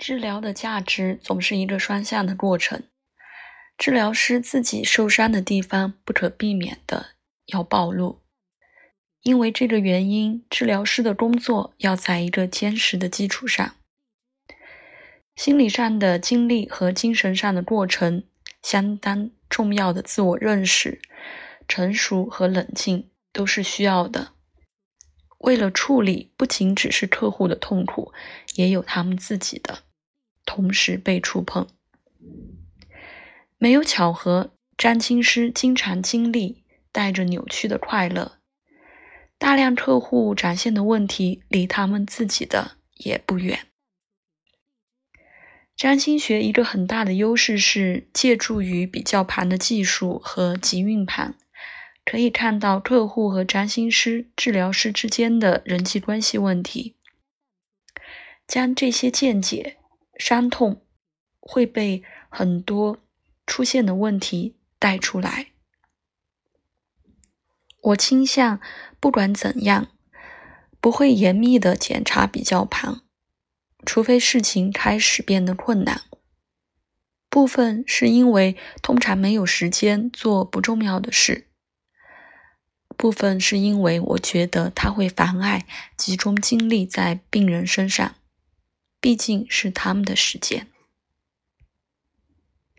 治疗的价值总是一个双向的过程。治疗师自己受伤的地方不可避免的要暴露，因为这个原因，治疗师的工作要在一个坚实的基础上。心理上的经历和精神上的过程，相当重要的自我认识、成熟和冷静都是需要的。为了处理不仅只是客户的痛苦，也有他们自己的，同时被触碰。没有巧合，占星师经常经历带着扭曲的快乐。大量客户展现的问题，离他们自己的也不远。占星学一个很大的优势是借助于比较盘的技术和集运盘。可以看到客户和占星师、治疗师之间的人际关系问题，将这些见解、伤痛会被很多出现的问题带出来。我倾向不管怎样，不会严密的检查比较盘，除非事情开始变得困难。部分是因为通常没有时间做不重要的事。部分是因为我觉得它会妨碍集中精力在病人身上，毕竟是他们的时间。